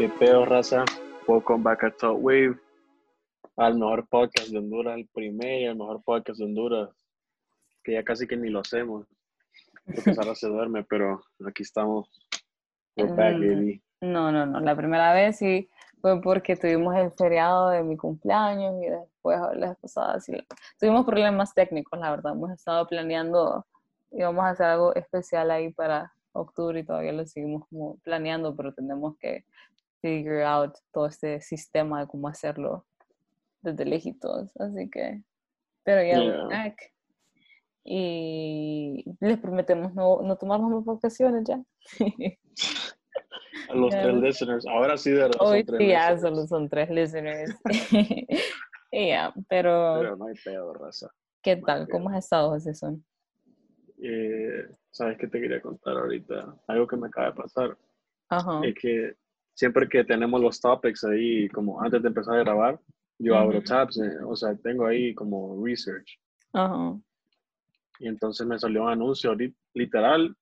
¿Qué pedo, raza? Welcome back a Top Wave, al mejor podcast de Honduras, el primer y el mejor podcast de Honduras, que ya casi que ni lo hacemos, porque Sara se duerme, pero aquí estamos. We're back, Mm, baby. No, no, no. La primera vez sí fue porque tuvimos el feriado de mi cumpleaños y después la vez pasada sí. Tuvimos problemas técnicos, la verdad. Hemos estado planeando, íbamos a hacer algo especial ahí para octubre y todavía lo seguimos como planeando, pero tenemos que figure out todo este sistema de cómo hacerlo desde lejitos. Así que, pero ya Yeah. back. Y les prometemos no, no tomarnos más vacaciones ya. A los tres listeners, ahora sí de verdad son Hoy tres sí ya solo son tres listeners. Y ya, pero Pero no hay pedo, raza. ¿qué tal? ¿Cómo has estado, José Son? Eh, ¿Sabes qué te quería contar ahorita? Algo que me acaba de pasar. Ajá. es que siempre que tenemos los topics ahí, como antes de empezar a grabar, yo abro Ujú. tabs, eh, o sea, tengo ahí como research. Ajá. Y entonces me salió un anuncio literal.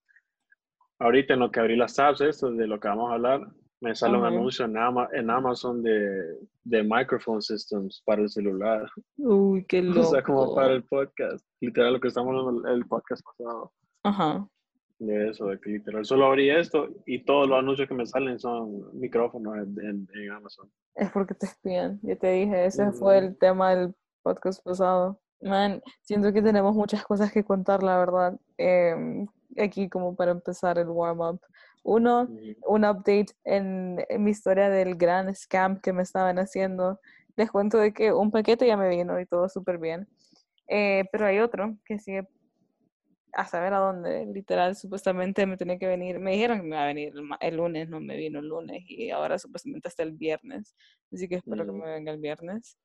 Ahorita en lo que abrí las tabs, esto de lo que vamos a hablar, me sale un Ajá. anuncio en, Ama- en Amazon de, de microphone systems para el celular. Uy, qué O loco. sea, como para el podcast. Literal, lo que estamos hablando el podcast pasado. Ajá. De eso, de que literal. Solo abrí esto y todos los anuncios que me salen son micrófonos en, en- en Amazon. Es porque te espían. Ya te dije, ese fue Ujú. el tema del podcast pasado. Man, siento que tenemos muchas cosas que contar, la verdad. Em, aquí como para empezar el warm-up. Uno, un update en, en mi historia del gran scam que me estaban haciendo. Les cuento de que un paquete ya me vino y todo súper bien. Eh, pero hay otro que sigue a saber a dónde. Literal, supuestamente me tenía que venir. Me dijeron que me iba a venir el, el lunes, no me vino el lunes y ahora supuestamente hasta el viernes. Así que espero que Mm. me venga el viernes.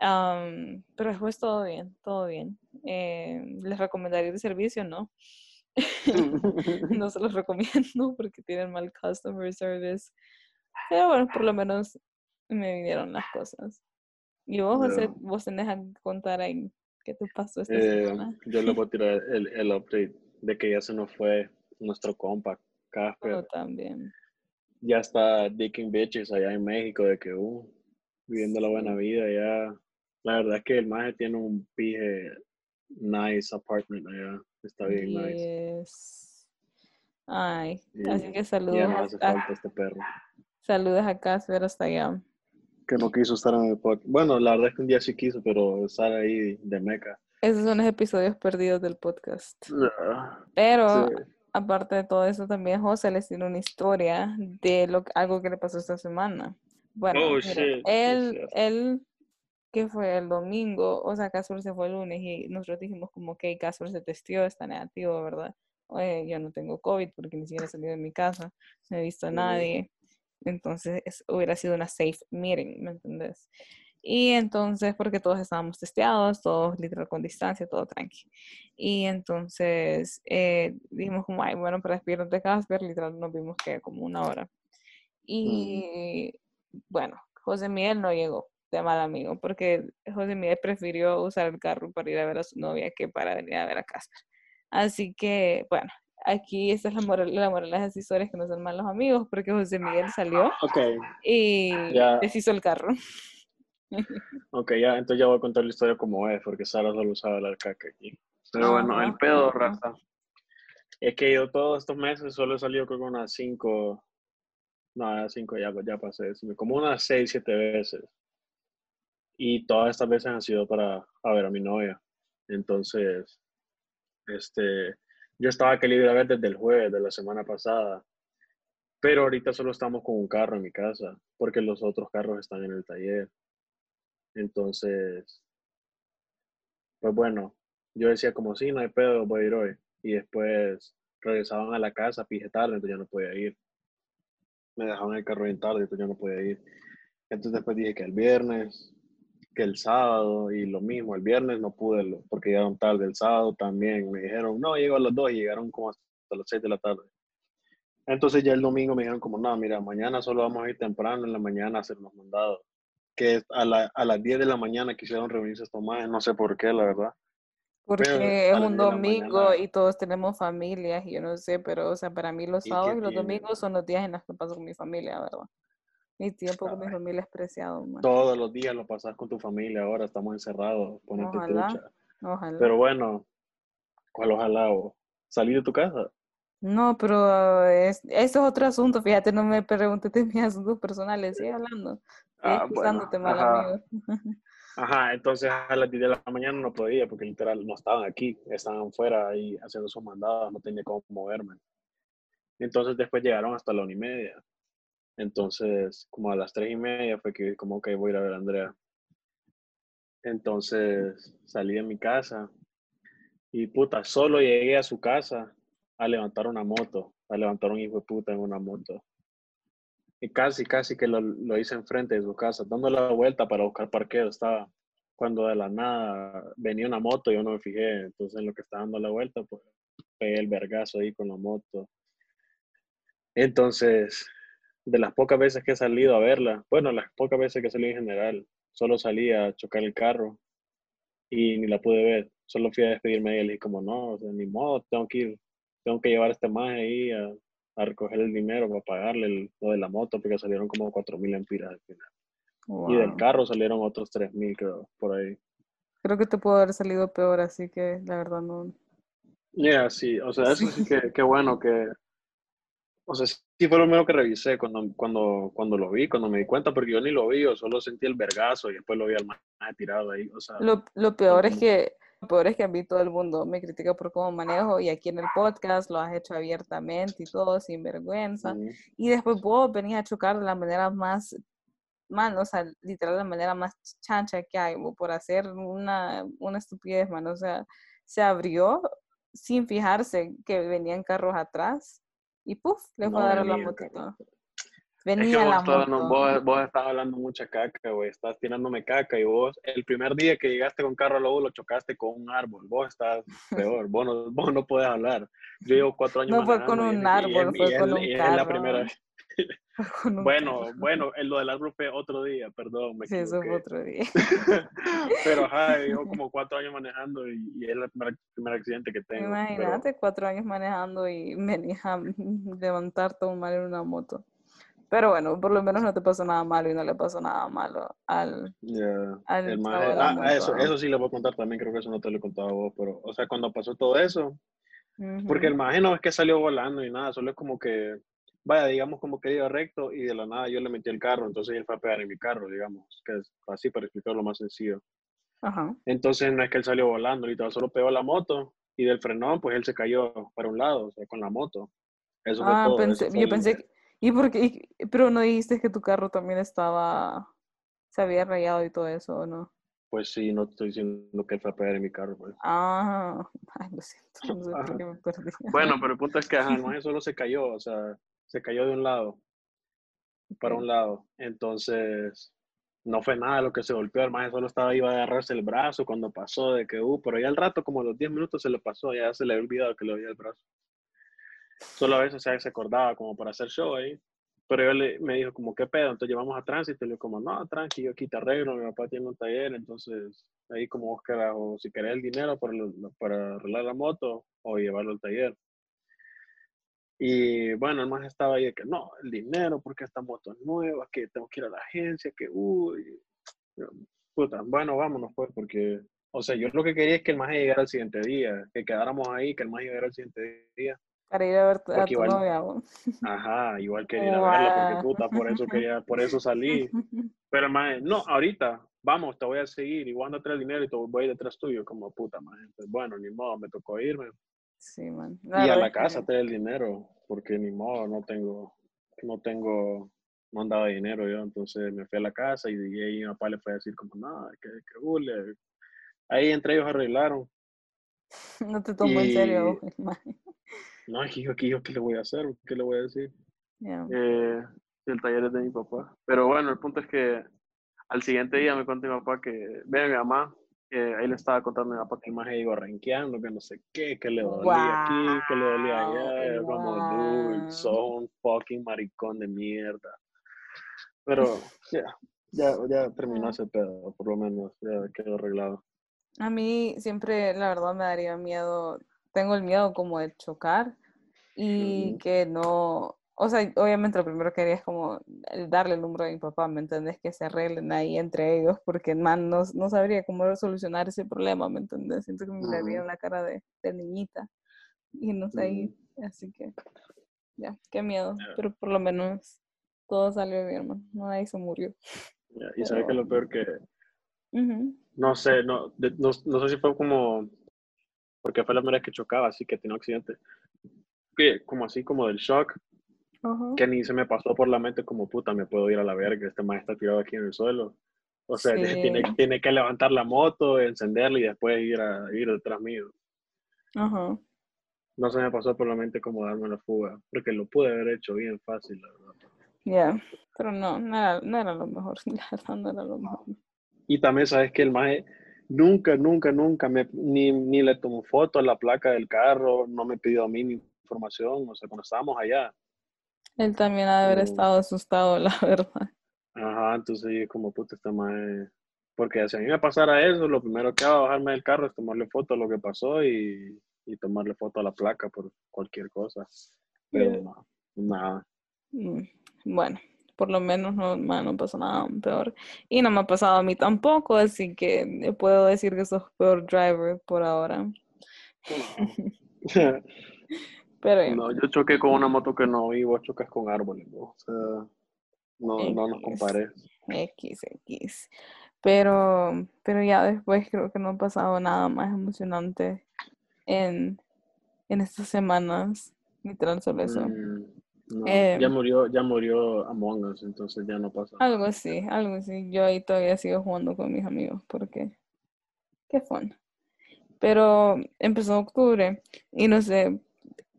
Am, pero después todo bien, todo bien. Eh, ¿Les recomendaría el servicio? No. no se los recomiendo porque tienen mal customer service. Pero bueno, por lo menos me vinieron las cosas. Y vos, José, vos tenés a contar ahí qué te pasó esta Eh, semana. yo le voy a tirar el, el update de que ya se nos fue nuestro compa, Yo Casper. también. Ya está dicking bitches allá en México, de que, uh, viviendo la buena vida ya. La verdad es que el maje tiene un pije nice apartment allá. Está bien nice. Ay, Y- así que saludos ya no hace a, falta este perro. saludos a Casper hasta allá. Que no quiso estar en el podcast. Bueno, la verdad es que un día sí quiso, pero estar ahí de meca. Esos son los episodios perdidos del podcast. Pero Sí. aparte de todo eso, también José les tiene una historia de lo, algo que le pasó esta semana. Bueno, Oh, mira, shit, él, cierto. él, que fue el domingo, o sea, Casper se fue el lunes y nosotros dijimos como que Casper se testió, está negativo, ¿verdad? Oye, yo no tengo COVID porque ni siquiera he salido de mi casa, no he visto a nadie. Entonces es- hubiera sido una safe meeting, ¿me entendés? Y entonces, porque todos estábamos testeados, todos literal con distancia, todo tranqui. Y entonces eh, dijimos como, ay, bueno, para despedirnos de Casper, literal nos vimos que como una hora. Y bueno, José Miguel no llegó de mal amigo, porque José Miguel prefirió usar el carro para ir a ver a su novia que para venir a ver a Casper. Así que, bueno, aquí esta es la moral, la moral de las historias que no son malos amigos, porque José Miguel salió Ok, y Ya. deshizo el carro. ok, ya, entonces ya voy a contar la historia como es, porque Sara solo sabe hablar caca aquí. Pero bueno, el Ajá, pedo, ajá. raza, es que yo todos estos meses solo he salido creo que unas cinco, no, ya cinco ya, ya pasé, como unas seis, siete veces. Y todas estas veces han sido para a ver a mi novia. Entonces, este, yo estaba que libre a ver desde el jueves de la semana pasada. Pero ahorita solo estamos con un carro en mi casa, porque los otros carros están en el taller. Entonces, pues bueno, yo decía como sí, no hay pedo, voy a ir hoy. Y después regresaban a la casa, pije tarde, entonces ya no podía ir. Me dejaban el carro bien tarde, entonces ya no podía ir. Entonces después dije que el viernes, que el sábado, y lo mismo, el viernes no pude, porque llegaron tarde, el sábado también. Me dijeron, no, llegó a las dos y llegaron como hasta las seis de la tarde. Entonces ya el domingo me dijeron como, no, mira, mañana solo vamos a ir temprano en la mañana a hacer los mandados. Que a, la- a las 10 de la mañana quisieron reunirse estos más, no sé por qué, la verdad. Porque Pero es un 10 de la domingo mañana- y todos tenemos familias y yo no sé, pero o sea, para mí los ¿Y qué sábados y los domingos son los días en los que paso con mi familia, ¿verdad? Mi tiempo con mi familia es preciado, man. Todos los días lo pasas con tu familia, ahora estamos encerrados, ponete Ojalá. trucha. Ojalá. Pero bueno, ¿cuál ojalá? vos? ¿Salir de tu casa? No, pero es, eso es otro asunto. Fíjate, no me preguntes de mis asuntos personales. Sigue hablando. Ah, bueno, excusándote, mal ajá. amigo. Ajá, entonces a las 10 de la mañana no podía porque literal no estaban aquí, estaban fuera ahí haciendo sus mandados, no tenía cómo moverme. Entonces después llegaron hasta la una y media. Entonces, como a las tres y media fue que como que voy a ir a ver a Andrea. Entonces salí de mi casa y puta, solo llegué a su casa a levantar una moto, a levantar un hijo de puta en una moto. Y casi, casi que lo, lo hice enfrente de su casa, dando la vuelta para buscar parqueo. Estaba cuando de la nada venía una moto y yo no me fijé. Entonces, en lo que estaba dando la vuelta, pues pegué el vergazo ahí con la moto. Entonces, de las pocas veces que he salido a verla, bueno, las pocas veces que salí en general, solo salí a chocar el carro y ni la pude ver. Solo fui a despedirme de él y como, no, ni modo, tengo que ir, tengo que llevar a este maje ahí a, a recoger el dinero para pagarle el- lo de la moto porque salieron como cuatro mil empiras al final. Y del carro salieron otros tres mil, creo, por ahí. Creo que te pudo haber salido peor, así que la verdad no. Yeah, sí, o sea, eso sí que, que bueno que, o sea, sí fue lo primero que revisé cuando, cuando, cuando lo vi, cuando me di cuenta, porque yo ni lo vi, yo solo sentí el vergazo y después lo vi al maje tirado ahí, o sea, Lo, lo peor es que lo peor es que a mí todo el mundo me critica por cómo manejo y aquí en el podcast lo has hecho abiertamente y todo sin vergüenza. mm, Y después vos venís a chocar de la manera más, man, o sea, literal la manera más chancha que hay, por hacer una, una estupidez, man. O sea, se abrió sin fijarse que venían carros atrás y puff, le fue No a dar la motito. Carros. es Venía que vos la hablando, vos, vos estás hablando mucha caca, güey, estás tirándome caca y vos, el primer día que llegaste con carro a lo chocaste con un árbol, vos estás peor, vos no, vos no puedes hablar. Yo llevo cuatro años No fue con y un y árbol, es- fue y con un y es la carro. primera vez. un Bueno, carro. bueno, lo del árbol fue otro día, perdón, me Sí, eso fue otro día. Pero ajá, llevo como cuatro años manejando y, y es el primer, primer accidente que tengo. pero- Imagínate, cuatro años manejando y venís a levantar todo mal en una moto. Pero bueno, por lo menos no te pasó nada malo y no le pasó nada malo al, Ya, al el la ah, eso, eso sí le voy a contar también, creo que eso no te lo he contado a vos, pero, o sea, cuando pasó todo eso, porque el maje no es que salió volando ni nada, solo es como que, vaya, digamos como que iba recto y de la nada yo le metí el carro, entonces él fue a pegar en mi carro, digamos, que es así para explicarlo más sencillo. Ajá. Entonces no es que él salió volando, literal, solo pegó la moto y del frenón, pues él se cayó para un lado, o sea, con la moto. Eso fue Ah, todo. pensé, eso fue yo el- pensé que, ¿y por qué? y- Pero no dijiste que tu carro también estaba, se había rayado y todo eso, ¿o no? Pues sí, no estoy diciendo que fue a pegar en mi carro, pues. Ah, ay, lo siento, no sé por qué me perdí. Bueno, pero el punto es que ajá, solo se cayó, o sea, se cayó de un lado para un lado. Entonces, no fue nada lo que se golpeó, el maje solo estaba iba a agarrarse el brazo cuando pasó de que, uh, pero ya al rato, como a los 10 minutos se le pasó, ya se le había olvidado que le dolía el brazo. Solo a veces o sea, se acordaba como para hacer show ahí. Pero yo le, me dijo como, ¿qué pedo? Entonces llevamos a tránsito y le como, no, tranqui, yo aquí te arreglo, mi papá tiene un taller, entonces ahí como vos o si querés el dinero para, para arreglar la moto o llevarlo al taller. Y bueno, el más estaba ahí de que no, el dinero, porque esta moto es nueva, que tengo que ir a la agencia, que uy. Puta, bueno, vámonos pues, porque, o sea, yo lo que quería es que el más llegara al siguiente día, que quedáramos ahí, que el más llegara al siguiente día. Para ir a ver a tu igual-. Ajá, igual quería ir a verla, porque puta, por eso quería, por eso salí. Pero maje, no, ahorita, vamos, te voy a seguir, y voy a andar atrás dinero y te voy a ir detrás tuyo, como puta, maje. Pues bueno, ni modo, me tocó irme. Sí, man. y a la es que- casa traer el dinero, porque ni modo, no tengo, no tengo, no andaba dinero yo, entonces me fui a la casa y, y ahí mi papá le fue a decir como, no, que, que hule". Ahí entre ellos arreglaron. No te tomo en serio. Y- man. No, aquí yo, aquí yo, ¿qué le voy a hacer? ¿Qué le voy a decir? Ya. Eh, el taller es de mi papá. Pero bueno, el punto es que al siguiente día me contó mi papá que, ve mi mamá, que ahí le estaba contando a mi papá que el maje iba renqueando, que no sé qué, que le dolía aquí, que le dolía allá. Yo como, dude, sos un fucking maricón de mierda. Pero ya, ya, ya terminó ese pedo, por lo menos, ya quedó arreglado. A mí siempre, la verdad, me daría miedo, tengo el miedo como de chocar y que no, o sea, obviamente lo primero que haría es como darle el número de mi papá, ¿me entendés? Que se arreglen ahí entre ellos, porque man, no, no sabría cómo solucionar ese problema, ¿me entendés? Siento que me en la cara de, de niñita y no sé, ahí, así que, ya, qué miedo, pero por lo menos todo salió bien, hermano, nadie se murió. Y sabes que lo peor que, no sé, no, no, no sé si fue como, porque fue la primera vez que chocaba, así que tenía un accidente, que como así como del shock, que ni se me pasó por la mente como puta, me puedo ir a la verga, este man está tirado aquí en el suelo. O sea, tiene, tiene, que levantar la moto, encenderla y después ir, a, ir detrás mío. Ajá. No se me pasó por la mente como darme la fuga, porque lo pude haber hecho bien fácil, la verdad. Ya, pero no, no era, no era, lo mejor, no era lo mejor. Y también sabes que el maje nunca, nunca, nunca me, ni, ni le tomó foto a la placa del carro, no me pidió a mí mi información, o sea, cuando estábamos allá, él también ha de haber estado asustado, la verdad. Ajá, entonces como puta está más... Porque si a mí me pasara eso, lo primero que hago bajarme del carro es tomarle foto a lo que pasó y, y tomarle foto a la placa por cualquier cosa. Pero no, nada. Mm, bueno, por lo menos no, no pasó nada peor. Y no me ha pasado a mí tampoco, así que puedo decir que sos peor driver por ahora. Pero, no, yo choqué con una moto que no vi, vos chocas con árboles, o sea, no, no nos compares. X, X. Pero, pero ya después creo que no ha pasado nada más emocionante en, en estas semanas, literal solo eso. Mm, ya em, murió, ya murió Among Us, entonces ya no pasa. Algo así, algo así. Yo ahí todavía sigo jugando con mis amigos porque qué fun. Pero empezó octubre y no sé,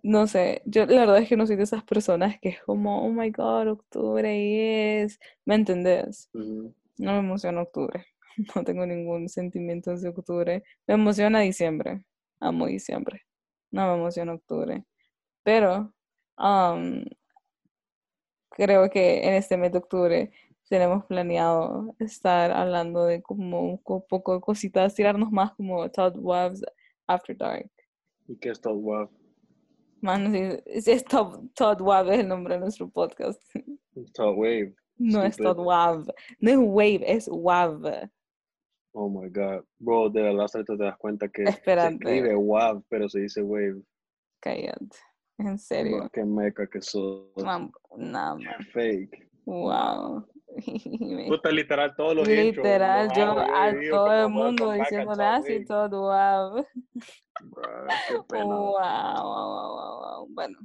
no sé, yo la verdad es que no soy de esas personas que es como, oh my god, octubre y es, ¿me entendés? No me emociona octubre, no tengo ningún sentimiento de octubre, me emociona diciembre, amo diciembre, no me emociona octubre, pero creo que en este mes de octubre tenemos planeado estar hablando de como un poco de cositas, tirarnos más como Todd Waves After Dark. ¿Y qué es Todd Wav? Man, es, es Todd, Todd Wave el nombre de nuestro podcast. Todd Wave. No es Todd Wave. No es Wave, es Wave. Oh my god. Bro, de verdad te das cuenta que se escribe Wave, pero se dice Wave. Cállate. En serio. Qué meca que sos. Nada Fake. Wow. Puta, literal, todos los Literal, yo a todo el mundo diciéndole así, todo wow. Wow, wow, wow, wow. Bueno,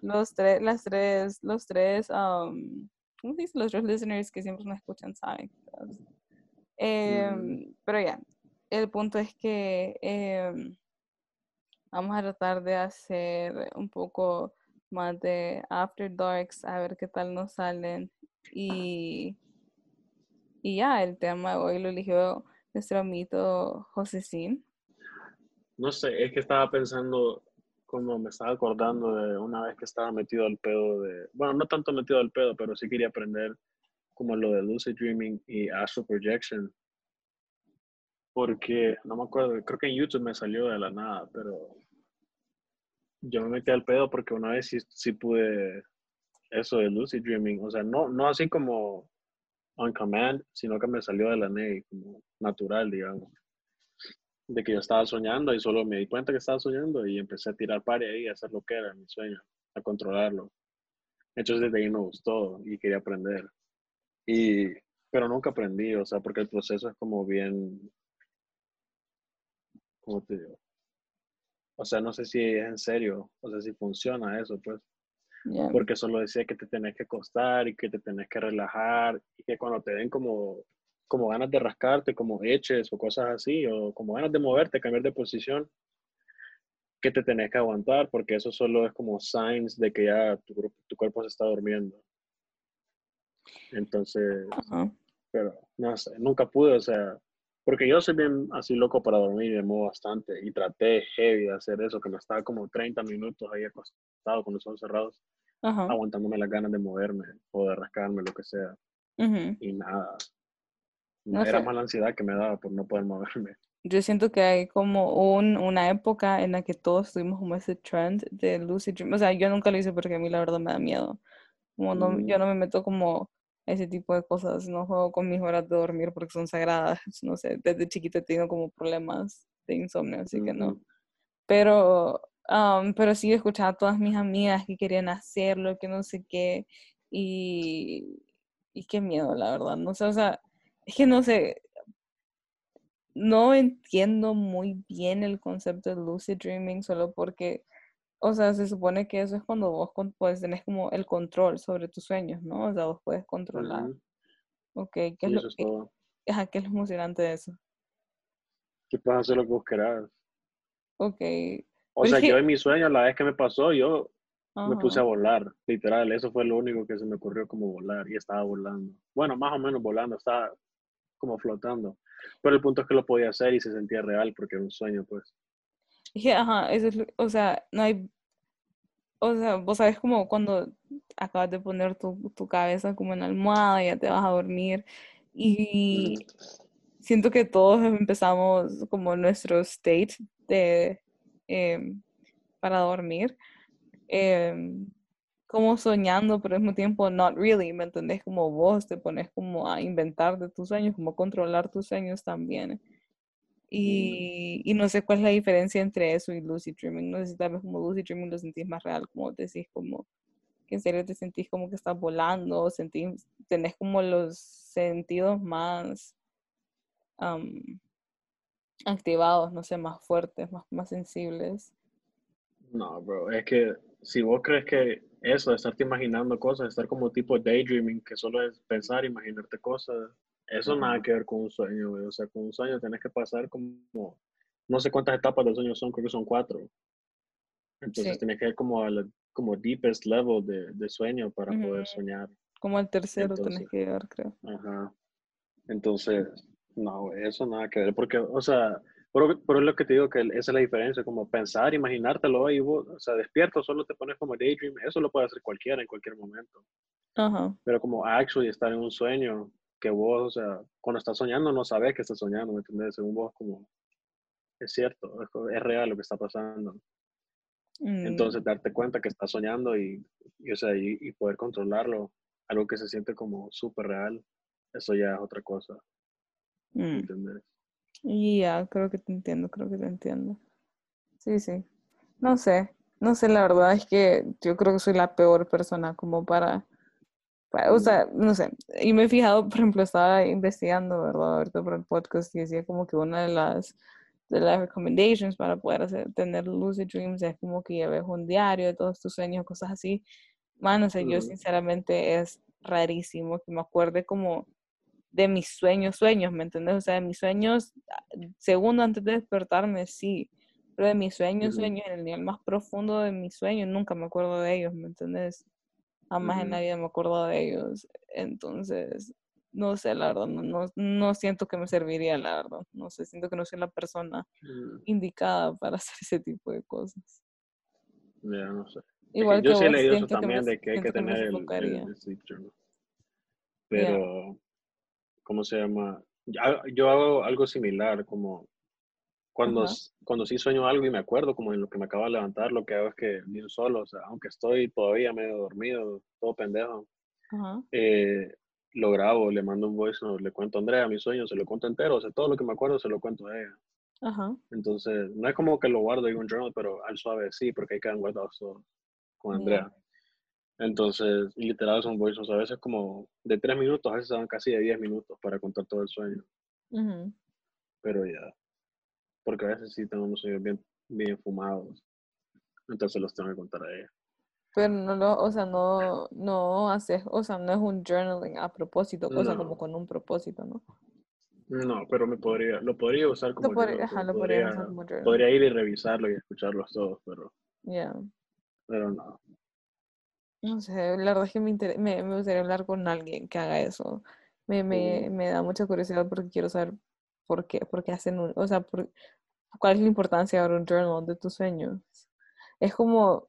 los tres, las tres, los tres, um, ¿cómo se dice? Los tres listeners que siempre nos escuchan saben. Eh, Pero ya, el punto es que eh, vamos a tratar de hacer un poco más de After Darks, a ver qué tal nos salen. Y, y ya, el tema de hoy lo eligió nuestro amito José No sé, es que estaba pensando, como me estaba acordando de una vez que estaba metido al pedo de, bueno, no tanto metido al pedo, pero sí quería aprender como lo de lucid dreaming y astral projection. Porque, no me acuerdo, creo que en YouTube me salió de la nada, pero yo me metí al pedo porque una vez sí, sí pude eso de lucid dreaming, o sea, no, no así como on command, sino que me salió de la NEI, como natural, digamos. De que yo estaba soñando y solo me di cuenta que estaba soñando y empecé a tirar pari ahí, a hacer lo que era mi sueño, a controlarlo. Entonces desde ahí me gustó y quería aprender. Y, pero nunca aprendí, o sea, porque el proceso es como bien, ¿cómo te digo? O sea, no sé si es en serio, o sea, si funciona eso, pues. Porque solo decía que te tenés que acostar y que te tenés que relajar y que cuando te den como, como ganas de rascarte, como eches o cosas así, o como ganas de moverte, cambiar de posición, que te tenés que aguantar porque eso solo es como signs de que ya tu, tu cuerpo se está durmiendo. Entonces, pero no sé, nunca pude, o sea, porque yo soy bien así loco para dormir y me muevo bastante y traté heavy de hacer eso, que me estaba como 30 minutos ahí acostado con los ojos cerrados aguantándome las ganas de moverme o de rascarme, lo que sea. Y nada. No era más la ansiedad que me daba por no poder moverme. yo siento que hay como un, una época en la que todos tuvimos como ese trend de lucid dream. O sea, yo nunca lo hice porque a mí la verdad me da miedo. Como no, yo Mm, no me meto como ese tipo de cosas. No juego con mis horas de dormir porque son sagradas. No sé, desde chiquita he tenido como problemas de insomnio, así que no. Pero, am, pero sí escuchaba a todas mis amigas que querían hacerlo, que no sé qué. Y, y qué miedo, la verdad. No sé, o sea, es que no sé, no entiendo muy bien el concepto de lucid dreaming solo porque, o sea, se supone que eso es cuando vos con- pues tenés como el control sobre tus sueños, ¿no? O sea, vos puedes controlar. ujú, Ok, ¿qué es Y lo, es qué, todo. ajá, qué es lo emocionante de eso? Que puedes hacer lo que vos querás. Ok, O sea, es yo en mi sueño, la vez que me pasó, yo me puse a volar, literal. Eso fue lo único que se me ocurrió como volar y estaba volando. Bueno, más o menos volando, estaba como flotando. Pero el punto es que lo podía hacer y se sentía real porque era un sueño, pues. Ajá, eso es, o sea, no hay, o sea, vos sabes como cuando acabas de poner tu, tu cabeza como en la almohada y ya te vas a dormir y siento que todos empezamos como nuestro state de em, para dormir, em, como soñando, pero al mismo tiempo not really, ¿me entendés? Como vos te pones como a inventar de tus sueños, como controlar tus sueños también. Mm, Y, y no sé cuál es la diferencia entre eso y lucid dreaming. No sé si tal vez como lucid dreaming lo sentís más real, como decís, como que en serio te sentís como que estás volando, sentís, tenés como los sentidos más am, activados, no sé, más fuertes, más, más sensibles. No, bro, es que si vos crees que eso, de estarte imaginando cosas, estar como tipo daydreaming, que solo es pensar, imaginarte cosas, eso nada Ajá. que ver con un sueño, güey. O sea, con un sueño tenés que pasar como, no sé cuántas etapas del sueño son, creo que son cuatro. Entonces Sí, tenés que ir como al como deepest level de, de sueño para ujú, poder soñar. Como el tercero tenés Entonces, que llegar, creo. ajá. Entonces, no, güey, eso nada que ver, porque, o sea, por, por lo que te digo que esa es la diferencia, como pensar, imaginártelo y vos, o sea, despierto, solo te pones como daydream, eso lo puede hacer cualquiera en cualquier momento, Ajá. pero como actually estar en un sueño, que vos, o sea, cuando estás soñando no sabes que estás soñando, ¿me entiendes? Según vos, como, es cierto, es, es real lo que está pasando. Mm, Entonces, darte cuenta que estás soñando y, y, o sea, y, y poder controlarlo, algo que se siente como súper real, eso ya es otra cosa, ¿me mm. entiendes? Y ya, creo que te entiendo, creo que te entiendo. Sí, sí. No sé, no sé, la verdad es que yo creo que soy la peor persona como para- o sea, no sé. Y me he fijado, por ejemplo, estaba investigando, ¿verdad? Ahorita por el podcast y decía como que una de las, de las recommendations para poder hacer, tener lucid dreams es como que lleves un diario de todos tus sueños, cosas así. Mano, o sea, yo sinceramente es rarísimo que me acuerde como de mis sueños, sueños, ¿me entiendes? O sea, de mis sueños, segundo antes de despertarme, sí, pero de mis sueños, sueños, en el nivel más profundo de mis sueños, nunca me acuerdo de ellos, ¿me entiendes? Jamás en la vida me acuerdo de ellos. Entonces, no sé, la verdad, no, no, no siento que me serviría, la verdad. No sé, siento que no soy la persona Mm, indicada para hacer ese tipo de cosas. Ya no sé. Igual yo que sí he leído eso siento que me, también de que hay que tener el, el, sofocaría. el sleep journal. Ya, Pero, ¿cómo se llama? Yo hago algo similar, como cuando, s- cuando sí sueño algo y me acuerdo, como en lo que me acabo de levantar, lo que hago es que bien solo, o sea, aunque estoy todavía medio dormido, todo pendejo, eh, lo grabo, le mando un voice note, le cuento a Andrea mi sueño, se lo cuento entero, o sea, todo lo que me acuerdo se lo cuento a ella. Entonces, no es como que lo guardo en un journal, pero al suave sí, porque ahí quedan guardados todos con. Andrea. Entonces, literal son voice notes, a veces como de tres minutos, a veces van casi de diez minutos para contar todo el sueño, pero ya, porque a veces sí tengo unos sueños bien, bien fumados, entonces los tengo que contar a ella. Pero no lo, o sea, no, no haces, o sea, no es un journaling a propósito, o sea, como con un propósito, ¿no? no, pero me podría, lo podría usar Lo, como journal, ajá, lo podría, usar como journal. podría ir y revisarlo y escucharlos todos, pero, Ya. pero no. No sé, la verdad es que me, inter- me, me gustaría hablar con alguien que haga eso. Me, me, me da mucha curiosidad porque quiero saber por qué, por qué hacen un, o sea, por- cuál es la importancia de abrir un journal de tus sueños. Es como,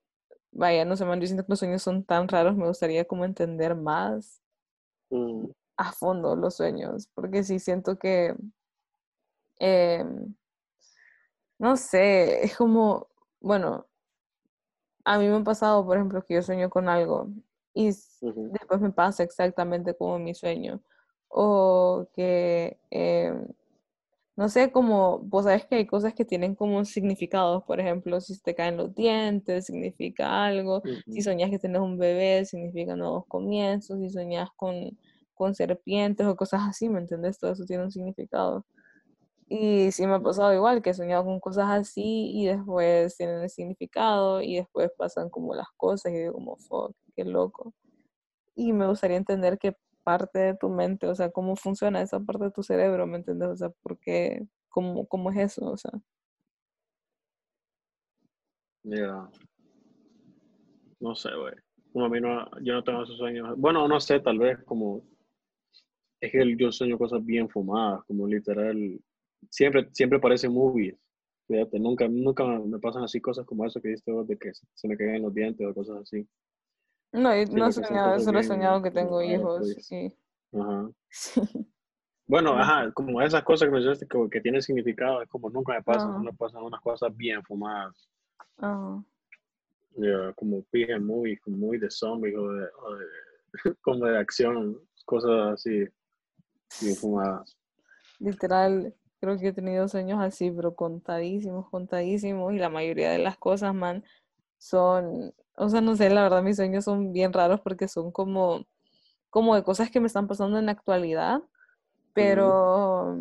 vaya, no sé, man, yo siento que los sueños son tan raros, me gustaría como entender más mm, a fondo los sueños, porque sí siento que, em, no sé, es como, bueno, a mí me ha pasado, por ejemplo, que yo sueño con algo y Ujú, después me pasa exactamente como mi sueño. O que, em, no sé, como, vos sabes que hay cosas que tienen como significados, por ejemplo, si te caen los dientes, significa algo, si ujú, soñas que tienes un bebé, significa nuevos comienzos, si soñas con, con serpientes o cosas así, ¿me entendés? Todo eso tiene un significado. Y sí me ha pasado igual, que he soñado con cosas así y después tienen el significado y después pasan como las cosas y digo como, fuck, qué loco. Y me gustaría entender qué parte de tu mente, o sea, cómo funciona esa parte de tu cerebro, ¿me entiendes? O sea, ¿por qué? ¿Cómo, cómo es eso? O sea, No sé, güey. Como a mí no, yo no tengo esos sueños. Bueno, no sé, tal vez como, es que yo sueño cosas bien fumadas, como literal, siempre, siempre parece movies. Fíjate, nunca, nunca me pasan así cosas como eso que viste vos, de que se me caen los dientes o cosas así, no, no he soñado, solo he soñado que tengo hijos y Ajá. sí. Bueno, no ajá, como esas cosas que mencionaste que, que tienen significado, es como nunca me pasan, Ajá, solo pasan unas cosas bien fumadas. ajá. Como pije como muy de zombies o de, o de- como de acción, cosas así bien fumadas. Literal, creo que he tenido sueños así, pero contadísimos, contadísimos y la mayoría de las cosas, man, son, o sea, no sé, la verdad mis sueños son bien raros porque son como, como de cosas que me están pasando en la actualidad, pero,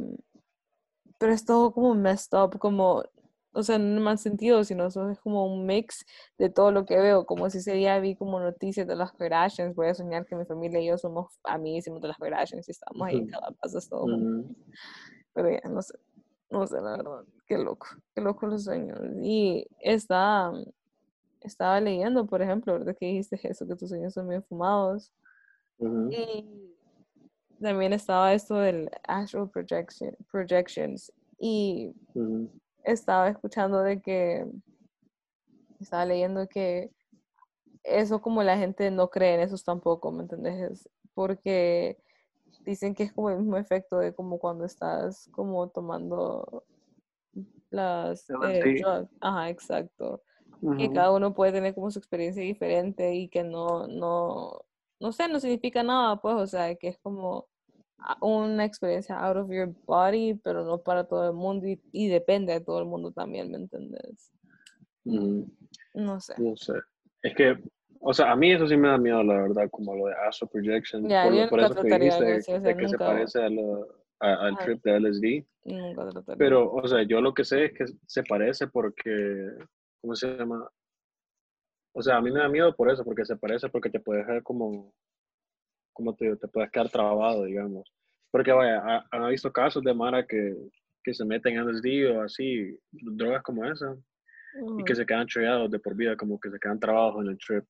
pero es todo como messed up, como, o sea, no en mal sentido, sino eso es como un mix de todo lo que veo, como si ese día vi como noticias de las Kardashians, voy a soñar que mi familia y yo somos amiguísimos de las Kardashians y estamos ahí ujú, en Calabazas todos juntos, ujú, pero ya, no sé, no sé, la verdad, qué loco, qué loco los sueños. Y está, estaba leyendo, por ejemplo, ahorita que dijiste eso, que tus sueños son bien fumados, y también estaba esto del astral projection, projections, y estaba escuchando de que, estaba leyendo que eso como la gente no cree en eso tampoco, ¿me entendés? Porque dicen que es como el mismo efecto de como cuando estás como tomando las eh, LSD, drugs. Ajá, exacto. Que ujú, cada uno puede tener como su experiencia diferente y que no, no, no sé, no significa nada, pues, o sea, que es como una experiencia out of your body, pero no para todo el mundo y, y depende de todo el mundo también, ¿me entendés? ujú, No sé. No sé. Es que, o sea, a mí eso sí me da miedo, la verdad, como lo de astral projection, Ya, por, yo por nunca eso que dijiste de, de que se nunca, parece a lo- a- al ajá, trip de LSD. nunca trataría. Pero, o sea, yo lo que sé es que se parece porque, ¿cómo se llama? O sea, a mí me da miedo por eso, porque se parece, porque te puede dejar como, como te, te puedes quedar trabado, digamos. Porque, vaya, ha- han visto casos de Mara que, que se meten en LSD o así, drogas como esa, y que se quedan chollados de por vida, como que se quedan trabados en el trip,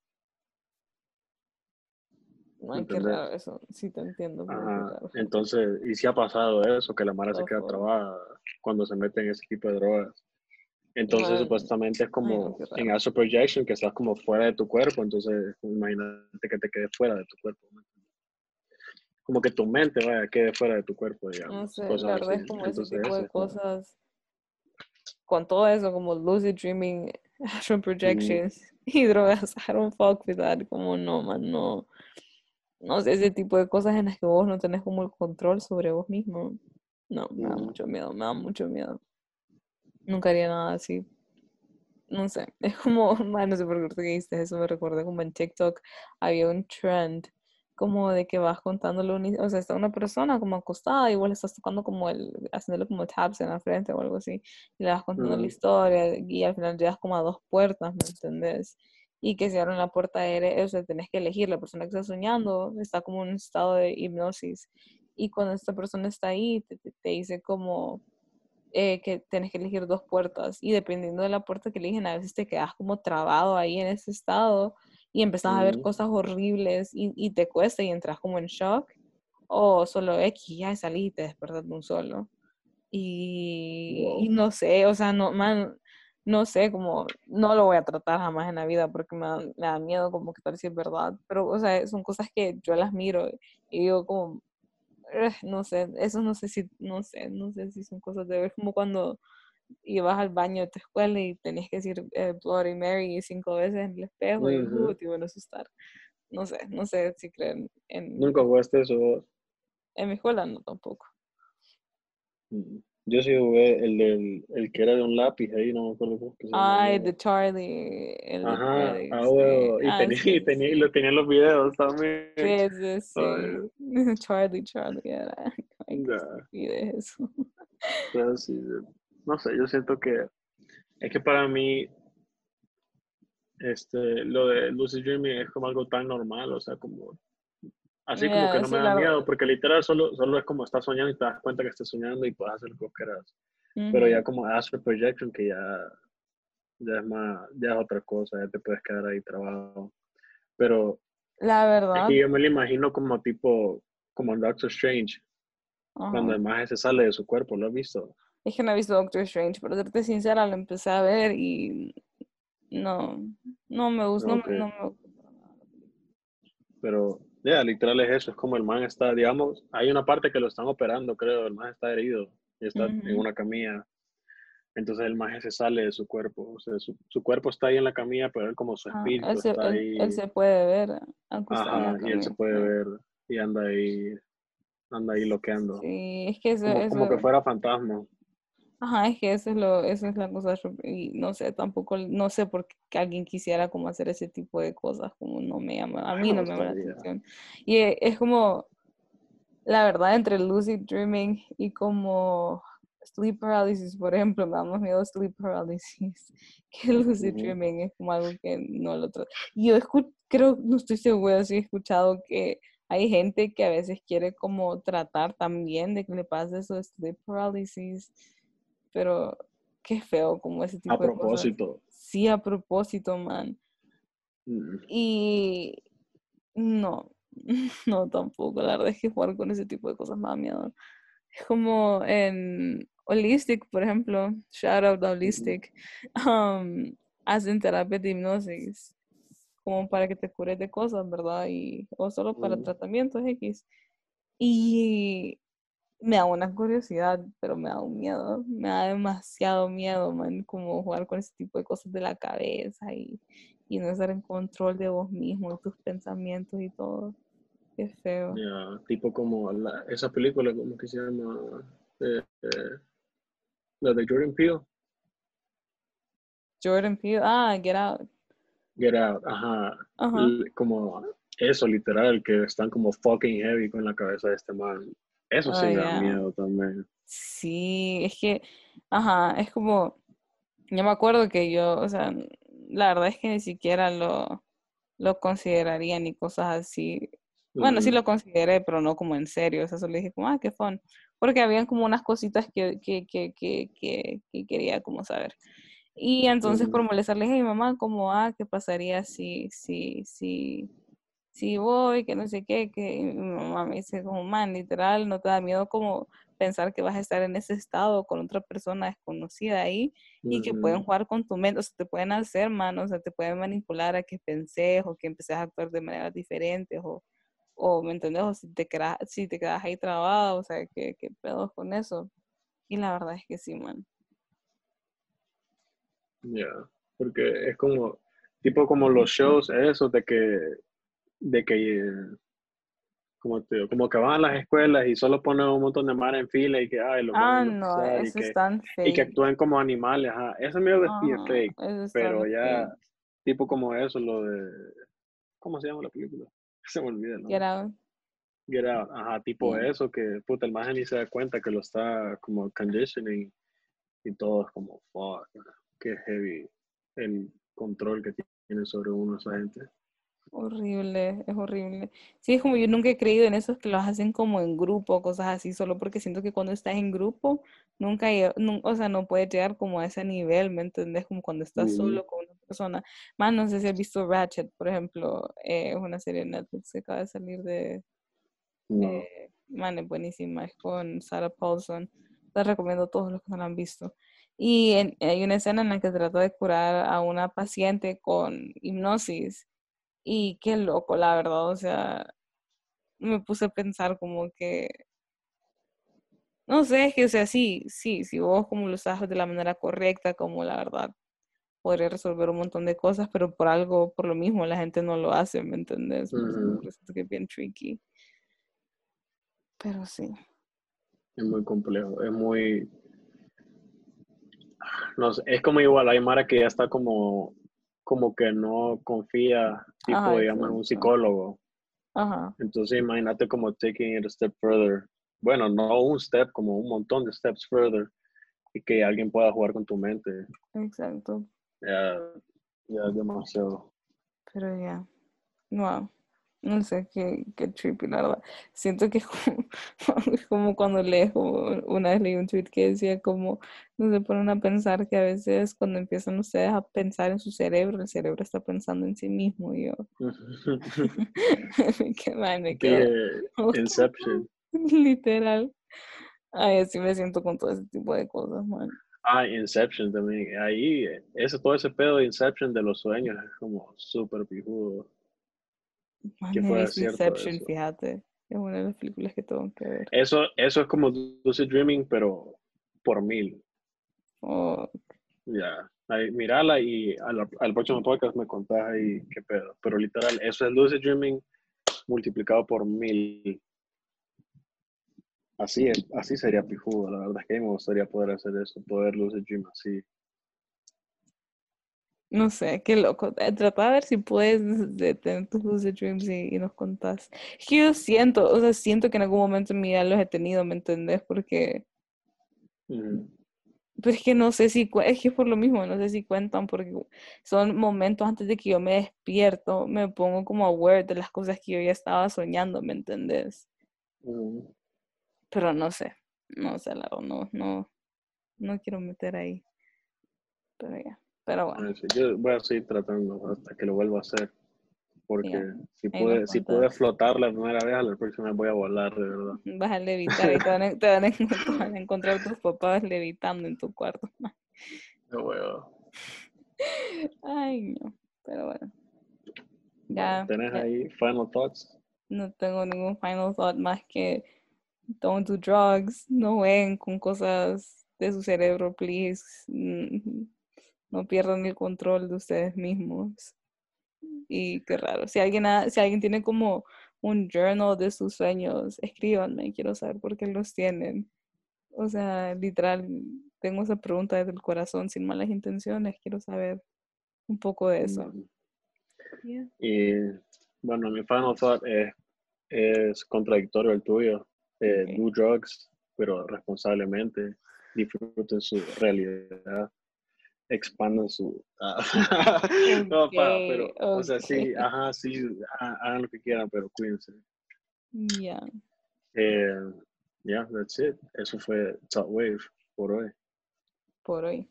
¿me Ay, qué raro eso. Sí te entiendo, Ajá, entonces, y sí ha pasado eso, que la Mara se queda trabada cuando se mete en ese tipo de drogas. Entonces, Ay, supuestamente es ay, no, como qué en astral projection, que estás como fuera de tu cuerpo, entonces imagínate que te quedes fuera de tu cuerpo. ¿no? Como que tu mente vaya, quede fuera de tu cuerpo, No digamos, sé, la cosas verdad así. es como ese tipo de cosas, con todo eso, como lucid dreaming, astral ujú, projections y drogas, I don't fuck with that. Como no, man, no. No sé, ese tipo de cosas en las que vos no tenés como el control sobre vos mismo. No, me da ujú, mucho miedo, me da mucho miedo. Nunca haría nada así. No sé, es como, man, no sé por qué dijiste eso, me recuerda como en TikTok había un trend como de que vas contándole, un, o sea, está una persona como acostada y vos le estás tocando como el, haciéndole como taps en la frente o algo así, y le vas contando la historia y al final llegas como a dos puertas, ¿me entendés? Y que si abren la puerta eres, o sea, tenés que elegir, la persona que está soñando está como en un estado de hipnosis y cuando esta persona está ahí te, te te dice como eh, que tenés que elegir dos puertas y dependiendo de la puerta que eligen, a veces te quedas como trabado ahí en ese estado y empezás a ver cosas horribles y, y te cuesta y entras como en shock o solo X, ya salí y te despertas de un solo. Y, y Wow. no sé, o sea, no, man, no sé, como no lo voy a tratar jamás en la vida porque me da, me da miedo como que tal si es verdad, pero o sea, son cosas que yo las miro y digo como, no sé, eso no sé si, no sé, no sé si son cosas de ver como cuando y vas al baño de tu escuela y tenés que decir eh, Bloody Mary cinco veces en el espejo y Ujú. uh, te iban a asustar. No sé, no sé si creen en, Nunca jugaste eso. en mi escuela, no tampoco. Mm. Yo sí jugué el del el que era de un lápiz ahí, no me acuerdo cómo Ay, de Charlie. El de Ajá, Charlie, ah, huevo. Y Ah, tenía, sí, y tenía, y sí. lo tenía en los videos también. Sí, sí, sí. Ay. Charlie, Charlie era. Ay, estupidez eso. pero sí, no sé, yo siento que es que para mí este, lo de lucid dreaming es como algo tan normal, o sea, como así como que Yeah, no me da la miedo, porque literal solo, solo es como estás soñando y te das cuenta que estás soñando y puedes hacer lo que quieras. Pero ya como astral projection que ya, ya es más, ya es otra cosa, ya te puedes quedar ahí trabado. Pero La verdad. que yo me lo imagino como tipo, como en Doctor Strange, cuando Ajá. el maje se sale de su cuerpo, ¿lo has visto? Es que no he visto Doctor Strange, pero serte sincera, lo empecé a ver y no, no me gusta, no, Ok. me- no me gusta. Pero ya, literal es eso, es como el man está, digamos, hay una parte que lo están operando, creo, el man está herido y está en una camilla. Entonces el maje se sale de su cuerpo, o sea, su, su cuerpo está ahí en la camilla, pero él como su Ajá, espíritu Él se, está él, ahí, él se puede ver, aunque está ajá, y él se puede ver y anda ahí, anda ahí loqueando, Sí, es que eso, como, como que fuera fantasma. Ajá, es que eso es lo, eso es la cosa, y no sé, tampoco, no sé por qué alguien quisiera como hacer ese tipo de cosas, como no me llama, a mí me no me llama la atención. Y e- es como, la verdad, entre lucid dreaming y como sleep paralysis, por ejemplo, me da más miedo sleep paralysis que lucid Ujú. dreaming, es como algo que no lo trato. Y yo creo, no estoy segura si he escuchado que hay gente que a veces quiere como tratar también de que le pase eso de sleep paralysis, pero qué feo como ese A tipo de cosas. propósito, Sí, a propósito, man. mm, Y no, no tampoco. La verdad es que jugar con ese tipo de cosas me da miedo. Es como en Holistic, por ejemplo, shout out a Holistic, um, hacen terapia de hipnosis como para que te cures de cosas, ¿verdad? Y, o solo para mm, tratamientos X. Y me da una curiosidad, pero me da un miedo, me da demasiado miedo, man, como jugar con ese tipo de cosas de la cabeza y, y no estar en control de vos mismo y tus pensamientos y todo. Qué feo. tipo como la- esa película, ¿cómo que se llama? Eh, eh, la de Jordan Peele, Jordan Peele, ah, Get Out. Get Out, ajá, como eso literal, que están como fucking heavy con la cabeza de este man. Eso sí Oh, me da miedo también. Sí, es que, ajá, es como, yo me acuerdo que yo, o sea, la verdad es que ni siquiera lo, lo consideraría ni cosas así. Bueno, sí lo consideré, pero no como en serio. O sea, solo dije como, ah, qué fun. Porque habían como unas cositas que, que, que, que, que, que quería como saber. Y entonces por ujú, molestarle dije a mi mamá como, ah, ¿qué pasaría si, si, si, si voy, que no sé qué, que mi mamá me dice como, man, literal, no te da miedo como pensar que vas a estar en ese estado con otra persona desconocida ahí y que pueden jugar con tu mente, o sea, te pueden hacer, man, o sea, te pueden manipular a que penses o que empeces a actuar de maneras diferentes o, o ¿me entendés? O si te quedas, si te quedas ahí trabado, o sea, ¿qué, qué pedos con eso? Y la verdad es que sí, man. Ya, porque es como, tipo como los shows, esos de que, de que, como te como que van a las escuelas y solo ponen un montón de mar en fila y que, ay, a Ah, no, y eso es que, tan y que fake. actúen como animales, ajá. Esa mierda es bien Ajá, fake, eso es pero ya, fake. tipo como eso, lo de, ¿cómo se llama la película? Se me olvida el Get out. Get Out, ajá, tipo Sí. eso, que puta, el maje ni se da cuenta que lo está como conditioning y todo es como, fuck, qué heavy el control que tiene sobre uno esa gente. Horrible, es horrible. Sí, es como yo nunca he creído en esos que los hacen como en grupo, cosas así, solo porque siento que cuando estás en grupo, nunca, o sea, no puedes llegar como a ese nivel, ¿me entendés? Como cuando estás solo con una persona. Más, no sé si has visto Ratchet, por ejemplo, eh, es una serie de Netflix que acaba de salir de, No. eh, man, es buenísima, es con Sarah Paulson. La recomiendo a todos los que no la han visto. Y en- hay una escena en la que trata de curar a una paciente con hipnosis. Y qué loco, la verdad, o sea, me puse a pensar como que No sé, es que, o sea, sí, sí, si vos como lo usas de la manera correcta, como la verdad, podría resolver un montón de cosas, pero por algo, por lo mismo, la gente no lo hace, ¿me entendés? Por eso es que es bien tricky. Pero sí. Es muy complejo, es muy... No sé, es como igual, hay Mara que ya está como, como que no confía, tipo, Ajá, digamos, en un psicólogo. Ajá, Entonces imagínate como taking it a step further. Bueno, no un step, como un montón de steps further. Y que alguien pueda jugar con tu mente. exacto. Ya, ya es demasiado. Pero ya, no, no sé qué, qué trippy, la verdad. Siento que es como, cuando lees, una vez leí un tweet que decía como, no se ponen a pensar que a veces cuando empiezan ustedes a pensar en su cerebro, el cerebro está pensando en sí mismo. Y yo, que mal me quedo. Inception. Literal. Ay, así me siento con todo ese tipo de cosas, man. Ah, Inception también. Ahí, eso, todo ese pedo de Inception de los sueños es como súper pijudo. Que Inception, eso. fíjate. Es una de las películas que tengo que ver. Eso, eso es como lucid dreaming, pero por mil. Oh, Ya. Ahí, Mírala y al, al próximo podcast me contás ahí qué pedo. Pero literal, eso es lucid dreaming multiplicado por mil. Así es, así sería pijudo. La verdad es que a mí me gustaría poder hacer eso, poder lucid dream así. No sé, qué loco. Eh, Trata de ver si puedes de- tener tus lucid dreams y, y nos contás. Es que yo siento, o sea, siento que en algún momento en mi vida los he tenido, ¿me entendés? Porque, Ujú. pero es que no sé si, es que es por lo mismo, no sé si cuentan, porque son momentos antes de que yo me despierto, me pongo como aware de las cosas que yo ya estaba soñando, ¿me entendés? Ujú. Pero no sé, no sé, no, no, no quiero meter ahí. Pero ya, pero bueno, Yo voy a seguir tratando hasta que lo vuelva a hacer. Porque si pude, si pude flotar la primera vez, a la próxima voy a volar, de verdad. Vas a levitar y te van a, te van a te van a encontrar tus papás levitando en tu cuarto. No huevo. Ay, no, pero bueno, ya, ¿Tenés ya ahí final thoughts? no tengo ningún final thought más que don't do drugs, no jueguen con cosas de su cerebro, please. Mm, No pierdan el control de ustedes mismos. Y qué raro. Si alguien, ha- si alguien tiene como un journal de sus sueños, escríbanme, quiero saber por qué los tienen. O sea, literal, tengo esa pregunta desde el corazón, sin malas intenciones, quiero saber un poco de eso. Mm. Yeah. Y bueno, mi final thought es, es contradictorio al tuyo. Eh. Do drugs, pero responsablemente. Disfruten su realidad. Expandan su. no, pa, pero, Ok, o sea, sí, ajá, sí, ha- hagan lo que quieran, pero cuídense. Ya, Eh, yeah, that's it. Eso fue Top Wave por hoy. por hoy.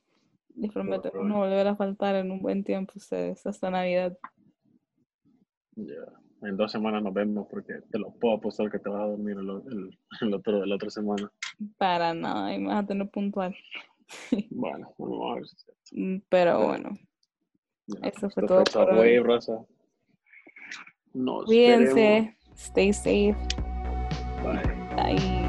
Les prometo no volver a faltar en un buen tiempo ustedes, hasta Navidad. Ya. En dos semanas nos vemos porque te lo puedo apostar que te vas a dormir el, el, el otro, la otra semana. Para nada, y me vas a tener puntual. Bueno, vamos a ver si es cierto. Mm, Pero bueno, Ya, eso fue todo por hoy. Wave, raza. Nos veremos. Cuídense, stay safe. Bye. Bye.